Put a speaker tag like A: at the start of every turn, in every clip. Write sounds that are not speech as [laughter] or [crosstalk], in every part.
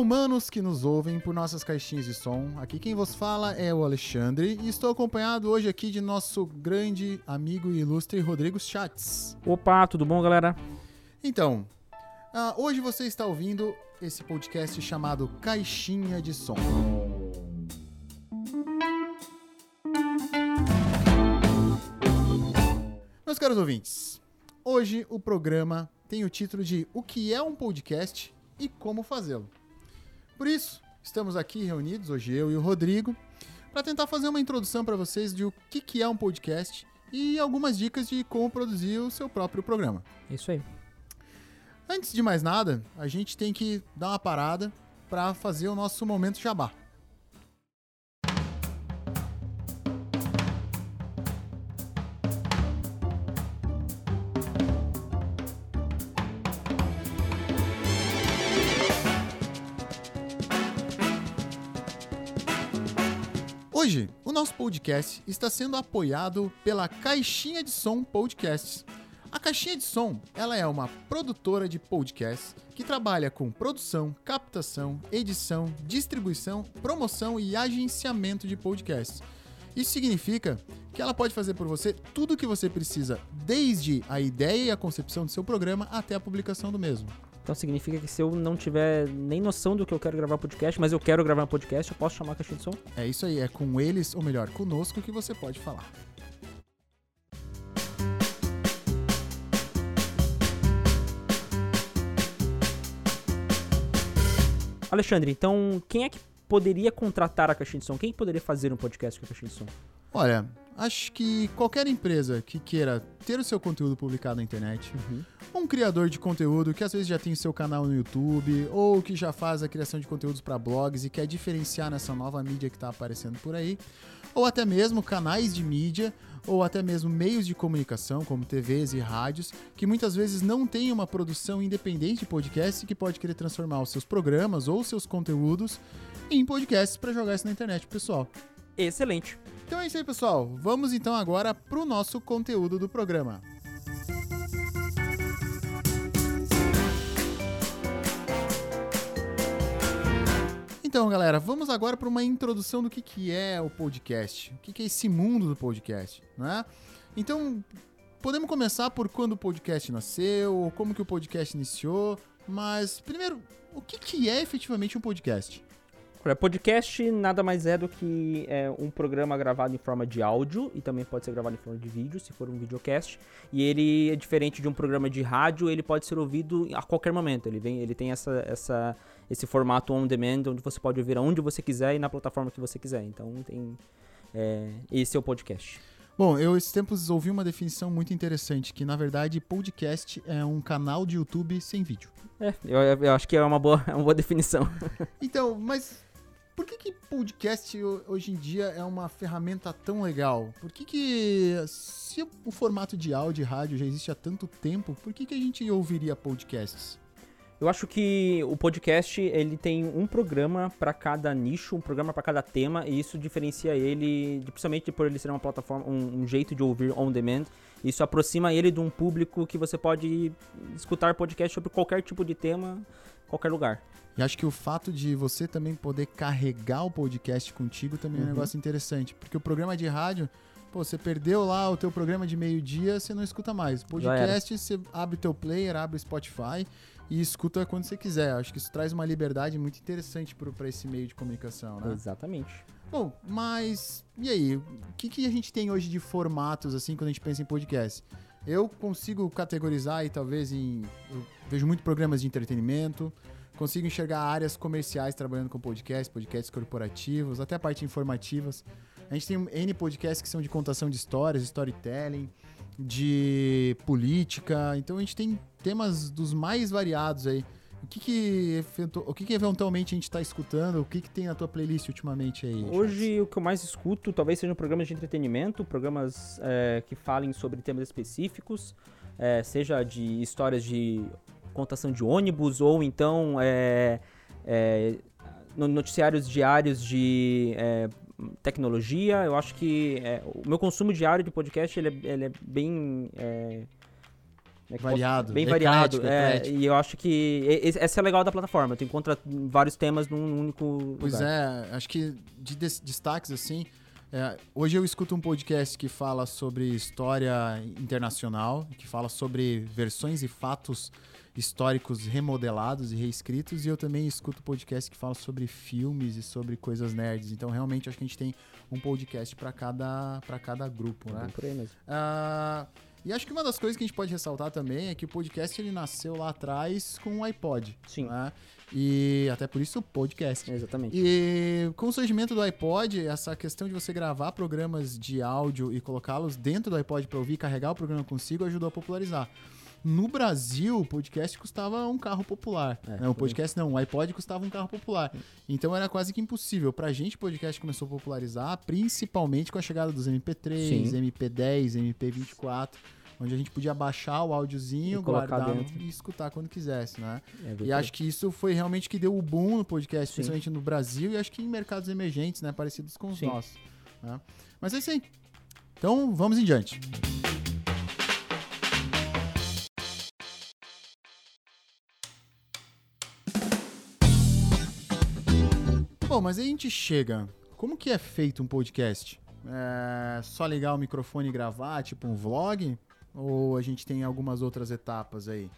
A: humanos que nos ouvem por nossas caixinhas de som. Aqui quem vos fala é o Alexandre e estou acompanhado hoje aqui de nosso grande amigo e ilustre Rodrigo Chats.
B: Opa, tudo bom, galera?
A: Então, ah, hoje você está ouvindo esse podcast chamado Caixinha de Som. Meus caros ouvintes, hoje o programa tem o título de O que é um podcast e como fazê-lo. Por isso, estamos aqui reunidos, hoje eu e o Rodrigo, para tentar fazer uma introdução para vocês de o que, que é um podcast e algumas dicas de como produzir o seu próprio programa.
B: Isso aí.
A: Antes de mais nada, a gente tem que dar uma parada para fazer o nosso momento jabá. Nosso podcast está sendo apoiado pela Caixinha de Som Podcasts. A Caixinha de Som, ela é uma produtora de podcasts que trabalha com produção, captação, edição, distribuição, promoção e agenciamento de podcasts. Isso significa que ela pode fazer por você tudo o que você precisa, desde a ideia e a concepção do seu programa até a publicação do mesmo.
B: Então significa que se eu não tiver nem noção do que eu quero gravar podcast, mas eu quero gravar um podcast, eu posso chamar a caixinha de som?
A: É isso aí, é com eles, ou melhor, conosco, que você pode falar.
B: Alexandre, então quem é que poderia contratar a caixinha de som? Quem poderia fazer um podcast com a caixinha de som?
A: Olha, acho que qualquer empresa que queira ter o seu conteúdo publicado na internet,
B: Uhum.
A: um criador de conteúdo que às vezes já tem seu canal no YouTube ou que já faz a criação de conteúdos para blogs e quer diferenciar nessa nova mídia que está aparecendo por aí, ou até mesmo canais de mídia ou até mesmo meios de comunicação como TVs e rádios que muitas vezes não têm uma produção independente de podcast e que pode querer transformar os seus programas ou seus conteúdos em podcasts para jogar isso na internet, pessoal.
B: Excelente.
A: Então é isso aí, pessoal. Vamos então agora pro nosso conteúdo do programa. Então, galera, vamos agora para uma introdução do que, que é o podcast. O que, que é esse mundo do podcast, né? Então, podemos começar por quando o podcast nasceu, como que o podcast iniciou, mas primeiro, o que, que é efetivamente um podcast?
B: Olha, podcast nada mais é do que é, um programa gravado em forma de áudio e também pode ser gravado em forma de vídeo, se for um videocast. E ele é diferente de um programa de rádio, ele pode ser ouvido a qualquer momento. Ele, vem, ele tem essa, essa, esse formato on demand, onde você pode ouvir aonde você quiser e na plataforma que você quiser. Então, tem, é, esse é o podcast.
A: Bom, eu esses tempos ouvi uma definição muito interessante, que na verdade podcast é um canal de YouTube sem vídeo.
B: É, eu, eu acho que é uma boa, [laughs] é uma boa definição.
A: Então, mas por que, que podcast ho- hoje em dia é uma ferramenta tão legal? Por que, que se o formato de áudio e rádio já existe há tanto tempo, por que, que a gente ouviria podcasts?
B: Eu acho que o podcast ele tem um programa para cada nicho, um programa para cada tema, e isso diferencia ele, principalmente por ele ser uma plataforma, um, um jeito de ouvir on demand. Isso aproxima ele de um público que você pode escutar podcast sobre qualquer tipo de tema, qualquer lugar.
A: E acho que o fato de você também poder carregar o podcast contigo também é um
B: Uhum.
A: negócio interessante. Porque o programa de rádio, pô, você perdeu lá o teu programa de meio-dia, você não escuta mais. Podcast, você abre o teu player, abre o Spotify e escuta quando você quiser. Acho que isso traz uma liberdade muito interessante para esse meio de comunicação, né?
B: Exatamente.
A: Bom, mas e aí? O que, que a gente tem hoje de formatos, assim, quando a gente pensa em podcast? Eu consigo categorizar aí, talvez, em. Eu vejo muito programas de entretenimento, consigo enxergar áreas comerciais trabalhando com podcast, podcasts corporativos, até a parte informativas. A gente tem N podcasts que são de contação de histórias, storytelling, de política. Então a gente tem temas dos mais variados aí. O que que, o que, que eventualmente a gente tá escutando? O que, que tem na tua playlist ultimamente aí? Charles?
B: Hoje o que eu mais escuto talvez sejam programas de entretenimento, programas é, que falem sobre temas específicos, é, seja de histórias de contação de ônibus ou então é, é, no- noticiários diários de é, tecnologia. Eu acho que é, o meu consumo diário de podcast ele é, ele é bem é, é
A: Variado,
B: bem variado. é,
A: eclético.
B: e eu acho que esse- essa é legal da plataforma. Tu encontra vários temas num único
A: Pois
B: lugar.
A: é, acho que de des- destaques assim. é, hoje eu escuto um podcast que fala sobre história internacional, que fala sobre versões e fatos históricos remodelados e reescritos, e eu também escuto podcast que fala sobre filmes e sobre coisas nerds. Então, realmente, acho que a gente tem um podcast para cada, pra cada grupo, né?
B: Bem por aí mesmo.
A: Ah, e acho que uma das coisas que a gente pode ressaltar também é que o podcast ele nasceu lá atrás com o iPod.
B: Sim.
A: né? E até por isso o podcast.
B: Exatamente.
A: E com o surgimento do iPod, essa questão de você gravar programas de áudio e colocá-los dentro do iPod para ouvir e carregar o programa consigo ajudou a popularizar. No Brasil, o podcast custava um carro popular.
B: É,
A: não, o
B: foi.
A: podcast não, o iPod custava um carro popular. Então era quase que impossível. Pra gente, o podcast começou a popularizar, principalmente com a chegada dos MP3,
B: Sim.
A: MP10, MP24, onde a gente podia baixar o áudiozinho, guardar
B: dentro.
A: e escutar quando quisesse, né?
B: É,
A: E acho que isso foi realmente que deu o boom no podcast,
B: Sim.
A: principalmente no Brasil e acho que em mercados emergentes, né? Parecidos com os
B: Sim.
A: nossos. né? Mas é isso aí. Então, vamos em diante. Bom, mas aí a gente chega. Como que é feito um podcast? É só ligar o microfone e gravar, tipo um vlog? Ou a gente tem algumas outras etapas aí?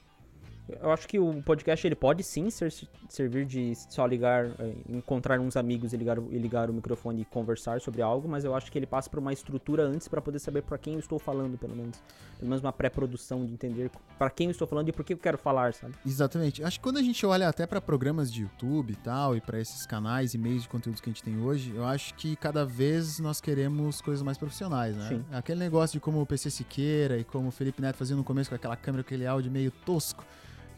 B: Eu acho que o podcast ele pode sim ser- servir de só ligar, eh, encontrar uns amigos e ligar, o- e ligar o microfone e conversar sobre algo, mas eu acho que ele passa por uma estrutura antes para poder saber para quem eu estou falando, pelo menos. Pelo menos uma pré-produção de entender para quem eu estou falando e por que eu quero falar, sabe?
A: Exatamente. Acho que quando a gente olha até para programas de YouTube e tal, e para esses canais e meios de conteúdos que a gente tem hoje, eu acho que cada vez nós queremos coisas mais profissionais, né?
B: Sim.
A: Aquele negócio de como o PC Siqueira e como o Felipe Neto fazia no começo com aquela câmera, aquele áudio meio tosco,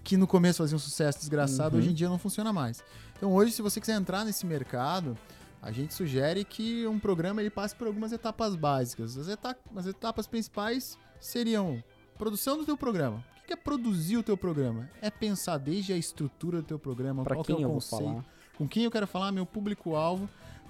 A: que no começo fazia um sucesso desgraçado,
B: Uhum.
A: hoje em dia não funciona mais. Então hoje, se você quiser entrar nesse mercado, a gente sugere que um programa ele passe por algumas etapas básicas. As, eta- as etapas principais seriam produção do teu programa. O que é produzir o teu programa? É pensar desde a estrutura do teu programa,
B: Para
A: qual é
B: quem
A: o
B: eu vou
A: conceito,
B: falar.
A: com quem eu quero falar, meu público-alvo,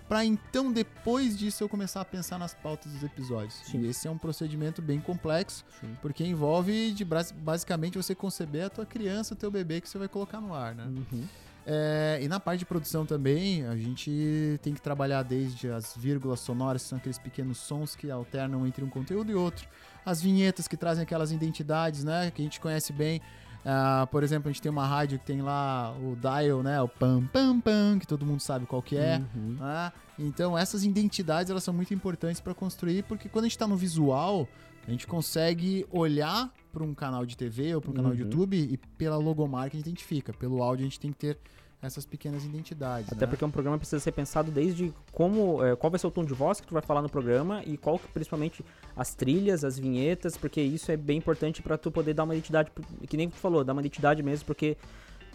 A: para então depois disso eu começar a pensar nas pautas dos episódios.
B: Sim.
A: E esse é um procedimento bem complexo,
B: Sim.
A: porque envolve de basicamente você conceber a tua criança, o teu bebê que você vai colocar no ar, né?
B: Uhum.
A: É, e na parte de produção também, a gente tem que trabalhar desde as vírgulas sonoras, que são aqueles pequenos sons que alternam entre um conteúdo e outro. As vinhetas que trazem aquelas identidades, né? Que a gente conhece bem. Ah, por exemplo, a gente tem uma rádio que tem lá o dial, né? O pam, pam, pam, que todo mundo sabe qual que é.
B: Uhum.
A: né? Então, essas identidades, elas são muito importantes para construir, porque quando a gente está no visual, a gente consegue olhar para um canal de TV ou para um canal de
B: Uhum.
A: YouTube e pela logomarca a gente identifica. Pelo áudio a gente tem que ter essas pequenas identidades.
B: Até
A: né?
B: porque um programa precisa ser pensado desde como, é, qual vai ser o tom de voz que tu vai falar no programa e qual que, principalmente as trilhas, as vinhetas, porque isso é bem importante pra tu poder dar uma identidade, que nem tu falou, dar uma identidade mesmo, porque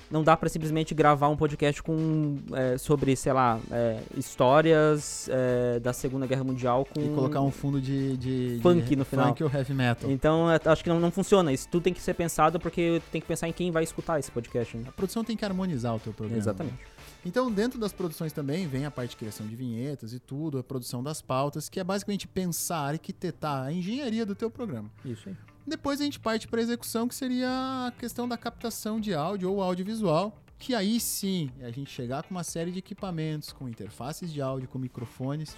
B: não dá pra simplesmente gravar um podcast com é, sobre, sei lá, é, histórias é, da Segunda Guerra Mundial com
A: E colocar um fundo de, de de
B: Funk no final.
A: Funk ou heavy metal.
B: Então, é, acho que não, não funciona. Isso tudo tem que ser pensado porque tem que pensar em quem vai escutar esse podcast. né?
A: A produção tem que harmonizar o teu programa.
B: Exatamente.
A: Então, dentro das produções também vem a parte de criação de vinhetas e tudo, a produção das pautas, que é basicamente pensar, arquitetar a engenharia do teu programa.
B: Isso aí.
A: Depois a gente parte para a execução, que seria a questão da captação de áudio ou audiovisual, que aí sim é a gente chegar com uma série de equipamentos, com interfaces de áudio, com microfones,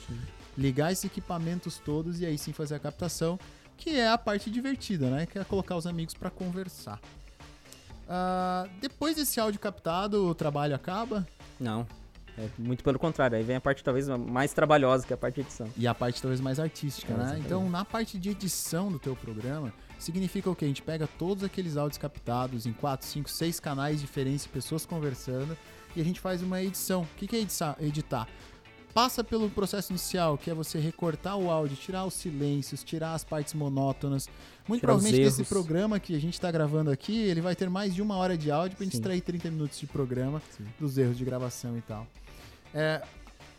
A: ligar esses equipamentos todos e aí sim fazer a captação, que é a parte divertida, né? Que é colocar os amigos para conversar. Ah, depois desse áudio captado, o trabalho acaba
B: Não. É muito pelo contrário. Aí vem a parte talvez mais trabalhosa, que é a parte de edição.
A: e a parte talvez mais artística,
B: É,
A: né? Então, na parte de edição do teu programa, significa o quê? A gente pega todos aqueles áudios captados em 4, 5, 6 canais diferentes, pessoas conversando, e a gente faz uma edição. O que que é editar? Passa pelo processo inicial, que é você recortar o áudio, tirar os silêncios, tirar as partes monótonas. Muito
B: Tirar
A: provavelmente esse programa que a gente está gravando aqui, ele vai ter mais de uma hora de áudio pra gente
B: Sim.
A: extrair 30 minutos de programa
B: Sim.
A: dos erros de gravação e tal. É,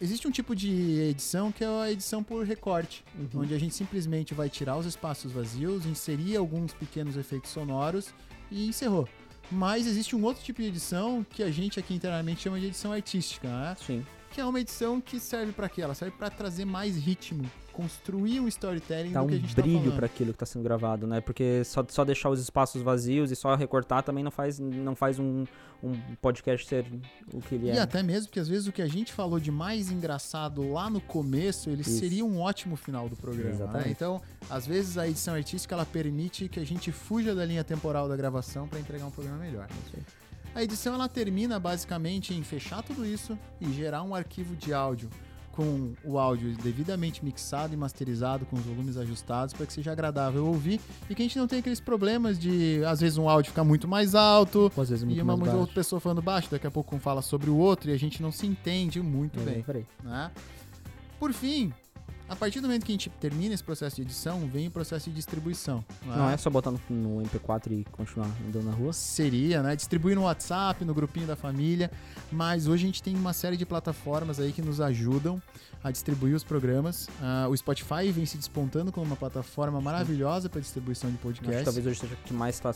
A: existe um tipo de edição que é a edição por recorte,
B: Uhum.
A: onde a gente simplesmente vai tirar os espaços vazios, inserir alguns pequenos efeitos sonoros e encerrou. Mas existe um outro tipo de edição que a gente aqui internamente chama de edição artística, né?
B: Sim.
A: que é uma edição que serve para quê? Ela serve para trazer mais ritmo, construir um storytelling do
B: um
A: que a gente tá
B: brilho
A: falando.
B: pra aquilo que tá sendo gravado, né? Porque só, só deixar os espaços vazios e só recortar também não faz, não faz um, um podcast ser o que ele
A: E
B: é.
A: até mesmo porque às vezes o que a gente falou de mais engraçado lá no começo, ele
B: Isso.
A: seria um ótimo final do programa. né? Então, às vezes a edição artística ela permite que a gente fuja da linha temporal da gravação para entregar um programa melhor.
B: Isso aí.
A: A edição ela termina basicamente em fechar tudo isso e gerar um arquivo de áudio com o áudio devidamente mixado e masterizado, com os volumes ajustados, para que seja agradável ouvir e que a gente não tenha aqueles problemas de, às vezes, um áudio ficar muito mais alto,
B: Ou às vezes muito
A: e uma
B: mais
A: outra pessoa falando baixo, daqui a pouco um fala sobre o outro e a gente não se entende muito
B: É,
A: bem.
B: peraí.
A: Né? Por fim, a partir do momento que a gente termina esse processo de edição, vem o processo de distribuição. né?
B: Não é só botar no, no MP4 e continuar andando na rua?
A: Seria, né? Distribuir no WhatsApp, no grupinho da família. Mas hoje a gente tem uma série de plataformas aí que nos ajudam a distribuir os programas. Ah, o Spotify vem se despontando como uma plataforma maravilhosa para distribuição de
B: Acho que
A: podcast.
B: talvez hoje seja o que mais tá,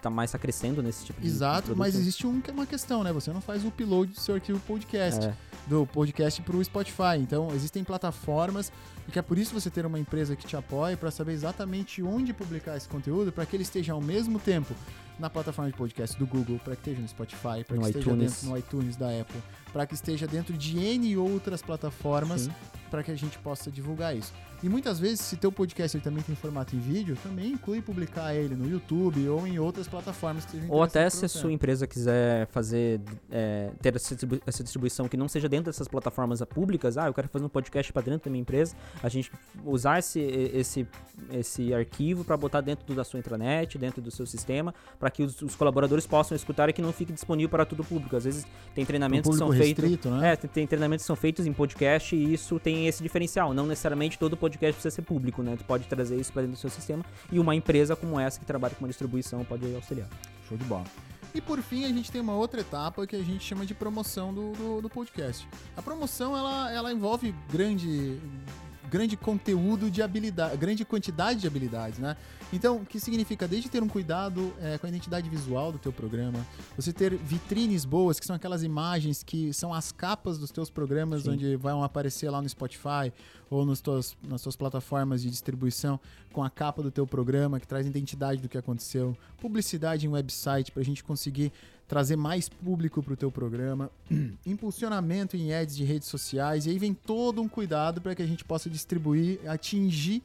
B: tá mais tá crescendo nesse tipo de
A: Exato, mas existe um, é uma questão, né? Você não faz o upload do seu arquivo podcast.
B: É.
A: do podcast para o Spotify. Então, existem plataformas e que é por isso você ter uma empresa que te apoie para saber exatamente onde publicar esse conteúdo para que ele esteja ao mesmo tempo na plataforma de podcast do Google, para que esteja no Spotify, para que esteja
B: iTunes.
A: dentro no iTunes da Apple, para que esteja dentro de N outras plataformas para que a gente possa divulgar isso. E muitas vezes, se teu podcast ele também tem formato em vídeo, também inclui publicar ele no YouTube ou em outras plataformas que
B: Ou até se a sua empresa quiser fazer, é, ter essa distribuição que não seja dentro dessas plataformas públicas, ah, eu quero fazer um podcast para dentro da minha empresa, a gente usar esse, esse, esse arquivo para botar dentro da sua intranet, dentro do seu sistema, para que os, os colaboradores possam escutar e que não fique disponível para todo o público. Às vezes tem treinamentos que são feitos.
A: né?
B: É, tem, tem treinamentos que são feitos em podcast e isso tem esse diferencial. Não necessariamente todo podcast precisa ser público, né? Tu pode trazer isso para dentro do seu sistema e uma empresa como essa que trabalha com uma distribuição pode auxiliar.
A: Show de bola. E por fim, a gente tem uma outra etapa que a gente chama de promoção do, do, do podcast. A promoção, ela, ela envolve grande, grande conteúdo de habilidade, grande quantidade de habilidades, né? Então, o que significa desde ter um cuidado é, com a identidade visual do teu programa, você ter vitrines boas, que são aquelas imagens que são as capas dos teus programas,
B: Sim.
A: onde vão aparecer lá no Spotify ou nos tuas, nas suas plataformas de distribuição com a capa do teu programa, que traz identidade do que aconteceu, publicidade em website para a gente conseguir trazer mais público para o teu programa, [clears throat] impulsionamento em ads de redes sociais, e aí vem todo um cuidado para que a gente possa distribuir, atingir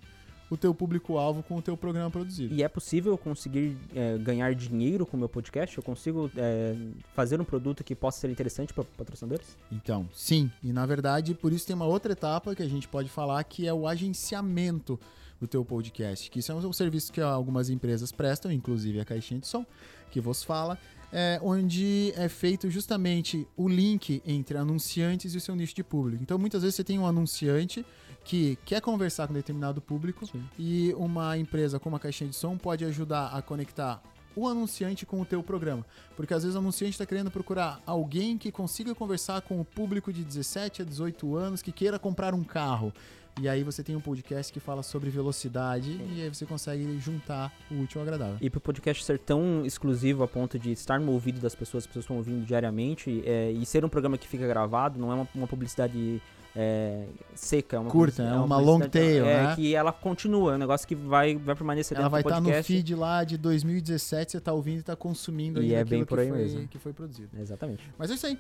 A: o teu público-alvo com o teu programa produzido.
B: E é possível eu conseguir é, ganhar dinheiro com o meu podcast? Eu consigo é, fazer um produto que possa ser interessante para patrocinadores?
A: Então, sim. E na verdade, por isso tem uma outra etapa que a gente pode falar que é o agenciamento do teu podcast. Que isso é um serviço que algumas empresas prestam, inclusive a Caixinha de Som, que vos fala, é, onde é feito justamente o link entre anunciantes e o seu nicho de público. Então, muitas vezes você tem um anunciante que quer conversar com determinado público
B: Sim.
A: e uma empresa como a Caixinha de Som pode ajudar a conectar o anunciante com o teu programa. Porque às vezes o anunciante está querendo procurar alguém que consiga conversar com o público de 17 a 18 anos que queira comprar um carro. E aí você tem um podcast que fala sobre velocidade e aí você consegue juntar o útil ao agradável.
B: E pro podcast ser tão exclusivo a ponto de estar no ouvido das pessoas, as pessoas estão ouvindo diariamente, é, e ser um programa que fica gravado, não é uma, uma publicidade é, seca, é uma
A: Curta,
B: publici-
A: é uma long tail,
B: é,
A: né?
B: que ela continua, é um negócio que vai, vai permanecer
A: Ela
B: dentro
A: vai
B: do
A: estar no feed lá de 2017, você tá ouvindo e tá consumindo
B: E é bem por
A: que
B: aí
A: foi,
B: mesmo.
A: que foi produzido.
B: Exatamente.
A: Mas é isso aí.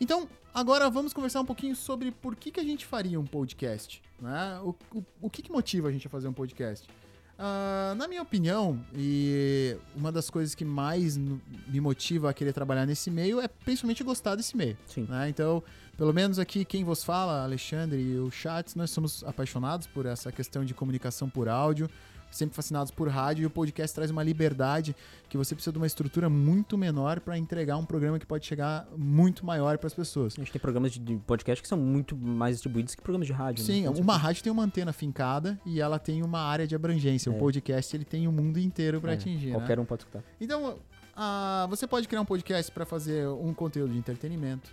A: Então, agora vamos conversar um pouquinho sobre por que, que a gente faria um podcast. Né? O, o, o que, que motiva a gente a fazer um podcast? Ah, na minha opinião, e uma das coisas que mais me motiva a querer trabalhar nesse meio é principalmente gostar desse meio. Né? Então, pelo menos aqui quem vos fala, Alexandre e o Chats, nós somos apaixonados por essa questão de comunicação por áudio, sempre fascinados por rádio e o podcast traz uma liberdade que você precisa de uma estrutura muito menor para entregar um programa que pode chegar muito maior para as pessoas.
B: A gente tem programas de, podcast que são muito mais distribuídos que programas de rádio. né?
A: Sim,
B: Com
A: uma
B: certeza.
A: rádio tem uma antena fincada e ela tem uma área de abrangência. O
B: É.
A: podcast ele tem o mundo inteiro para
B: É,
A: atingir. né?
B: Qualquer um pode escutar.
A: Então, ah, você pode criar um podcast para fazer um conteúdo de entretenimento,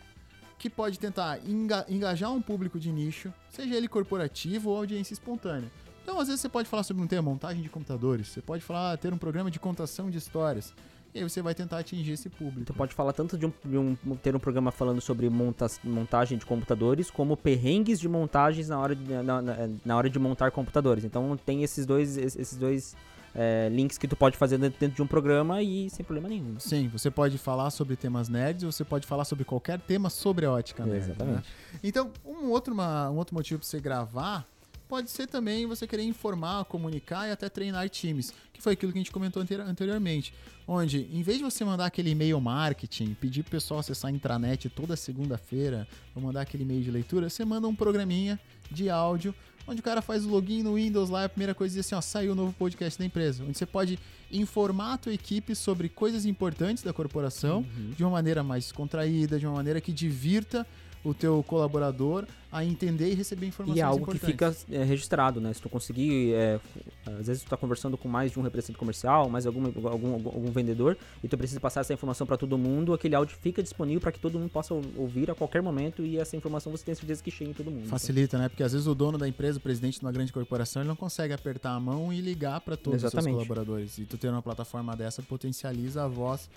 A: que pode tentar enga- engajar um público de nicho, seja ele corporativo ou audiência espontânea. Então, às vezes você pode falar sobre um tema, montagem de computadores, você pode falar, ter um programa de contação de histórias. e aí você vai tentar atingir esse público.
B: Tu pode falar tanto de, um, de um- ter um programa falando sobre monta- montagem de computadores, como perrengues de montagens na hora de, na, na- na hora de montar computadores. Então tem esses dois, esses dois é, links que tu pode fazer dentro, de um programa e sem problema nenhum.
A: Sim, você pode falar sobre temas nerds ou você pode falar sobre qualquer tema sobre a ótica nerd.
B: Exatamente.
A: né? Então, um outro, uma- um outro motivo para você gravar pode ser também você querer informar, comunicar e até treinar times, que foi aquilo que a gente comentou anteri- anteriormente. Onde, em vez de você mandar aquele e-mail marketing, pedir pro pessoal acessar a intranet toda segunda-feira, ou mandar aquele e-mail de leitura, você manda um programinha de áudio, onde o cara faz o login no Windows lá, a primeira coisa diz assim, ó, saiu o novo podcast da empresa, onde você pode informar a tua equipe sobre coisas importantes da corporação,
B: Uhum.
A: de uma maneira mais contraída, de uma maneira que divirta o teu colaborador a entender e receber informações
B: E é algo
A: importantes.
B: que fica é, registrado, né? Se tu conseguir, é, às vezes tu tá conversando com mais de um representante comercial, mais algum, algum, algum, vendedor, e tu precisa passar essa informação para todo mundo, aquele áudio fica disponível para que todo mundo possa ou- ouvir a qualquer momento e essa informação você tem certeza que chega em todo mundo.
A: Facilita, né? Porque às vezes o dono da empresa, o presidente de uma grande corporação, ele não consegue apertar a mão e ligar para todos os seus colaboradores. E tu ter uma plataforma dessa potencializa a voz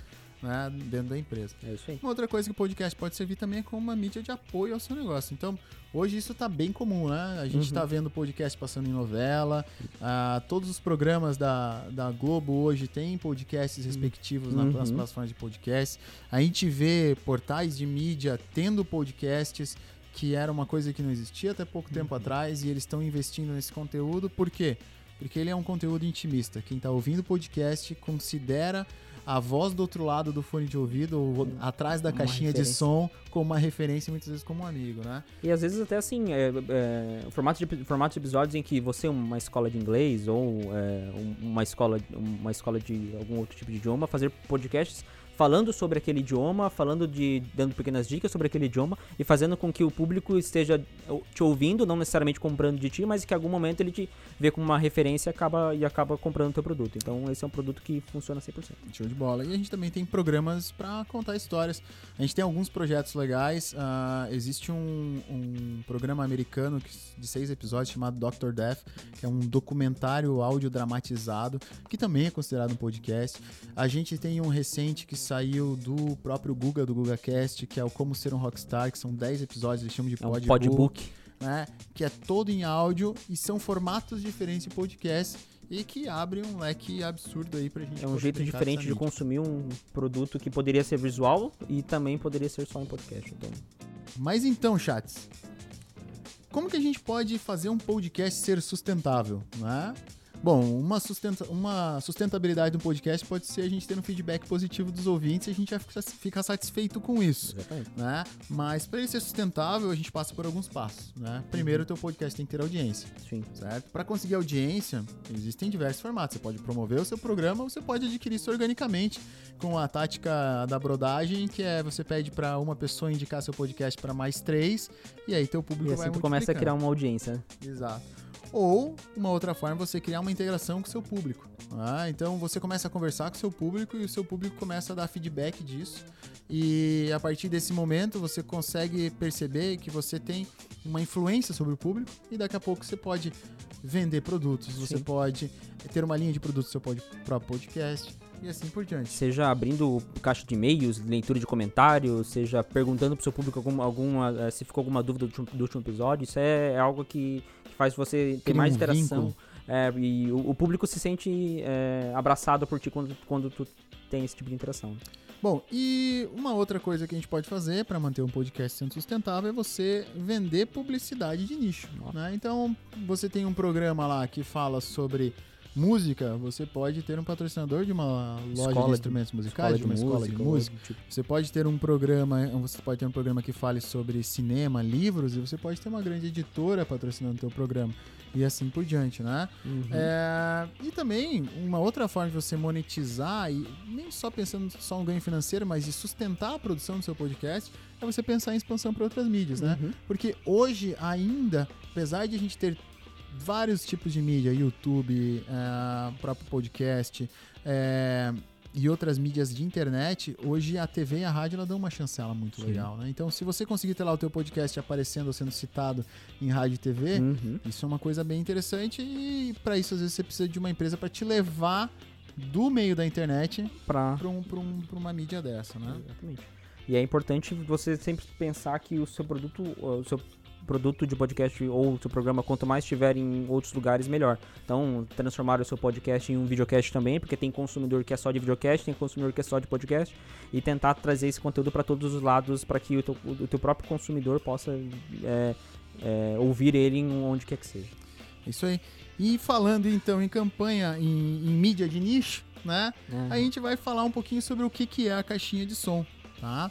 A: né, dentro da empresa.
B: É isso aí.
A: Uma outra coisa que o podcast pode servir também é como uma mídia de apoio ao seu negócio. Então, hoje isso tá bem comum, né? A gente
B: Uhum.
A: tá vendo podcast passando em novela, ah, todos os programas da, da Globo hoje têm podcasts respectivos
B: Uhum.
A: nas plataformas de podcast. A gente vê portais de mídia tendo podcasts, que era uma coisa que não existia até pouco
B: Uhum.
A: tempo atrás, e eles estão investindo nesse conteúdo. Por quê? Porque ele é um conteúdo intimista. Quem tá ouvindo o podcast considera a voz do outro lado do fone de ouvido, ou atrás da
B: Uma
A: caixinha de
B: referência.
A: som, como uma referência, muitas vezes como um amigo, né?
B: E às vezes até assim, é, é, formatos, de, formatos de episódios em que você é uma escola de inglês ou é, um- uma, escola, uma escola de algum outro tipo de idioma, fazer podcasts falando sobre aquele idioma, falando de. dando pequenas dicas sobre aquele idioma e fazendo com que o público esteja te ouvindo, não necessariamente comprando de ti, mas que em algum momento ele te vê como uma referência e acaba, e acaba comprando o teu produto. Então esse é um produto que funciona 100%.
A: Show de bola. E a gente também tem programas para contar histórias. A gente tem alguns projetos legais. ah, existe um, um programa americano de seis episódios chamado Dr. Death, que é um documentário áudio dramatizado, que também é considerado um podcast. A gente tem um recente que saiu do próprio Guga, do GugaCast, que é o Como Ser um Rockstar, que são 10 episódios, eles chamam de
B: É um
A: podbook,
B: podbook.
A: né? Que é todo em áudio e são formatos diferentes de podcast e que abre um leque absurdo aí pra gente
B: É um jeito diferente de
A: mídia.
B: consumir um produto que poderia ser visual e também poderia ser só um podcast. Então,
A: Mas então, chats, como que a gente pode fazer um podcast ser sustentável, né? Bom, uma, sustenta uma sustentabilidade do podcast pode ser a gente ter um feedback positivo dos ouvintes e a gente já fica, fica satisfeito com isso,
B: exatamente.
A: né? Mas para ele ser sustentável, a gente passa por alguns passos, né? Primeiro, o teu podcast tem que ter audiência,
B: Sim.
A: certo? Para conseguir audiência, existem diversos formatos. Você pode promover o seu programa ou você pode adquirir isso organicamente com a tática da brodagem, que é você pede para uma pessoa indicar seu podcast para mais três e aí teu público
B: E
A: vai
B: assim tu começa a criar uma audiência. né?
A: Exato. Ou uma outra forma, você criar uma integração com o seu público. Ah, então você começa a conversar com o seu público e o seu público começa a dar feedback disso. E a partir desse momento você consegue perceber que você tem uma influência sobre o público e daqui a pouco você pode vender produtos, você
B: Sim.
A: pode ter uma linha de produtos do seu próprio podcast e assim por diante.
B: Seja abrindo caixa de e-mails, leitura de comentários, seja perguntando pro seu público alguma, alguma, eh, se ficou alguma dúvida do último, do último episódio. Isso é, é algo que, que faz você ter
A: Cria
B: mais
A: um
B: interação. É, e o, o público se sente é, abraçado por ti quando, quando tu tem esse tipo de interação.
A: Bom, e uma outra coisa que a gente pode fazer para manter um podcast sendo sustentável é você vender publicidade de nicho. Né? Então, você tem um programa lá que fala sobre música, você pode ter um patrocinador de uma loja
B: Escola
A: de
B: de-
A: instrumentos musicais, de uma escola de música.
B: tipo.
A: Você pode ter um programa, você pode ter um programa que fale sobre cinema, livros, e você pode ter uma grande editora patrocinando o teu programa. E assim por diante, né?
B: Uhum.
A: É, e também, uma outra forma de você monetizar, e nem só pensando só no ganho financeiro, mas de sustentar a produção do seu podcast, é você pensar em expansão para outras mídias, né?
B: Uhum.
A: Porque hoje ainda, apesar de a gente ter vários tipos de mídia, YouTube, é, próprio podcast, é, e outras mídias de internet, hoje a TV e a rádio ela dão uma chancela muito
B: Sim.
A: legal, né? Então, se você conseguir ter lá o teu podcast aparecendo ou sendo citado em rádio e TV,
B: Uhum.
A: isso é uma coisa bem interessante e para isso às vezes você precisa de uma empresa para te levar do meio da internet
B: Pra...
A: para um, pra um, pra uma mídia dessa, né?
B: Exatamente. E é importante você sempre pensar que o seu produto, o seu produto de podcast ou seu programa, quanto mais estiver em outros lugares, melhor. Então, transformar o seu podcast em um videocast também, porque tem consumidor que é só de videocast, tem consumidor que é só de podcast, e tentar trazer esse conteúdo para todos os lados, para que o teu, o teu, próprio consumidor possa é, é, ouvir ele em onde quer que seja.
A: Isso aí. E falando então em campanha, em, em mídia de nicho, né? A gente vai falar um pouquinho sobre o que, que é a caixinha de som, tá?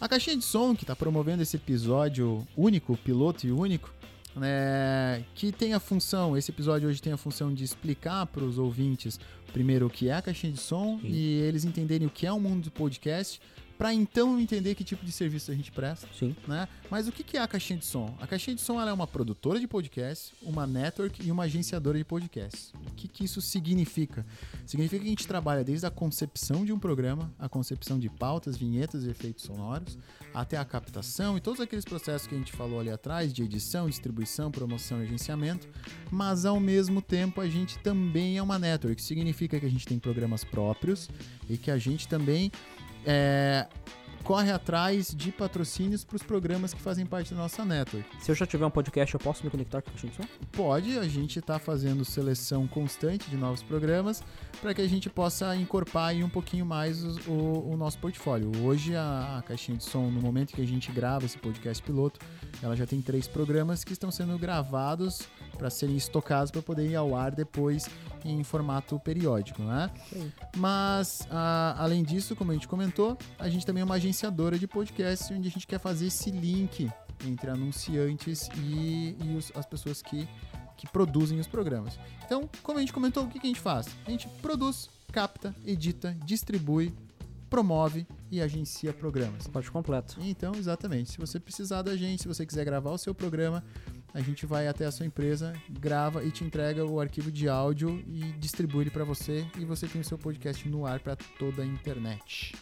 A: A caixinha de som que está promovendo esse episódio único, piloto e único, né, que tem a função, esse episódio hoje tem a função de explicar para os ouvintes primeiro o que é a caixinha de som
B: Sim.
A: e eles entenderem o que é o mundo do podcast, para então entender que tipo de serviço a gente presta
B: Sim.
A: né? Mas o que é a caixinha de som? A caixinha de som é uma produtora de podcast, uma network e uma agenciadora de podcasts. O que, que isso significa? Significa que a gente trabalha desde a concepção de um programa, a concepção de pautas, vinhetas e efeitos sonoros, até a captação e todos aqueles processos que a gente falou ali atrás, de edição, distribuição, promoção e agenciamento, mas ao mesmo tempo a gente também é uma network, significa que a gente tem programas próprios e que a gente também é, corre atrás de patrocínios para os programas que fazem parte da nossa network.
B: Se eu já tiver um podcast, eu posso me conectar com a caixinha de som?
A: Pode, a gente está fazendo seleção constante de novos programas para que a gente possa encorpar aí um pouquinho mais o, o nosso portfólio. Hoje a, a caixinha de som, no momento que a gente grava esse podcast piloto, ela já tem três programas que estão sendo gravados para serem estocados para poder ir ao ar depois em formato periódico, né?
B: Sim.
A: Mas, a- além disso, como a gente comentou, a gente também é uma agenciadora de podcasts, onde a gente quer fazer esse link entre anunciantes e, e os- as pessoas que, que produzem os programas. Então, como a gente comentou, o que, que a gente faz? A gente produz, capta, edita, distribui, promove e agencia programas.
B: Parte completo.
A: Então, exatamente. Se você precisar da gente, se você quiser gravar o seu programa, a gente vai até a sua empresa, grava e te entrega o arquivo de áudio e distribui ele para você e você tem o seu podcast no ar para toda a internet.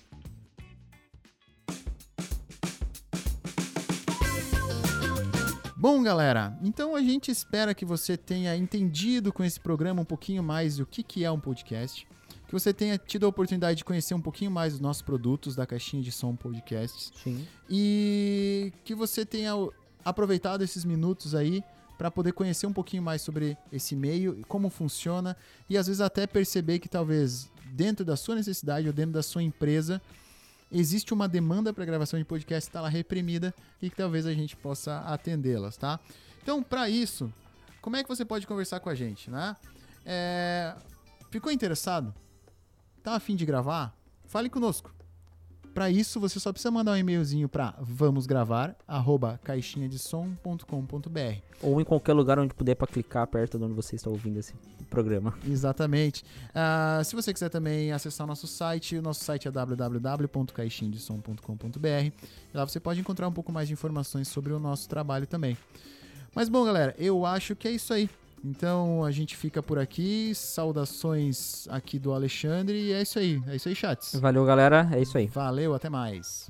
A: Bom, galera, então a gente espera que você tenha entendido com esse programa um pouquinho mais o que, que é um podcast, que você tenha tido a oportunidade de conhecer um pouquinho mais os nossos produtos da caixinha de som podcasts
B: Sim.
A: e que você tenha aproveitado esses minutos aí para poder conhecer um pouquinho mais sobre esse meio, como funciona e às vezes até perceber que talvez dentro da sua necessidade ou dentro da sua empresa existe uma demanda para gravação de podcast que está lá reprimida e que talvez a gente possa atendê-las, tá? Então, para isso, como é que você pode conversar com a gente, né? É, Ficou interessado? Tá afim de gravar? Fale conosco. Para isso, você só precisa mandar um e-mailzinho para vamosgravar@caixinhadesom.com.br.
B: Ou em qualquer lugar onde puder para clicar perto de onde você está ouvindo esse programa.
A: Exatamente. Ah, se você quiser também acessar o nosso site, o nosso site é www.caixinhadesom.com.br. E lá você pode encontrar um pouco mais de informações sobre o nosso trabalho também. Mas bom, galera, eu acho que é isso aí. Então a gente fica por aqui. Saudações aqui do Alexandre e é isso aí. É isso aí, chats.
B: Valeu, galera. É isso aí.
A: Valeu, até mais.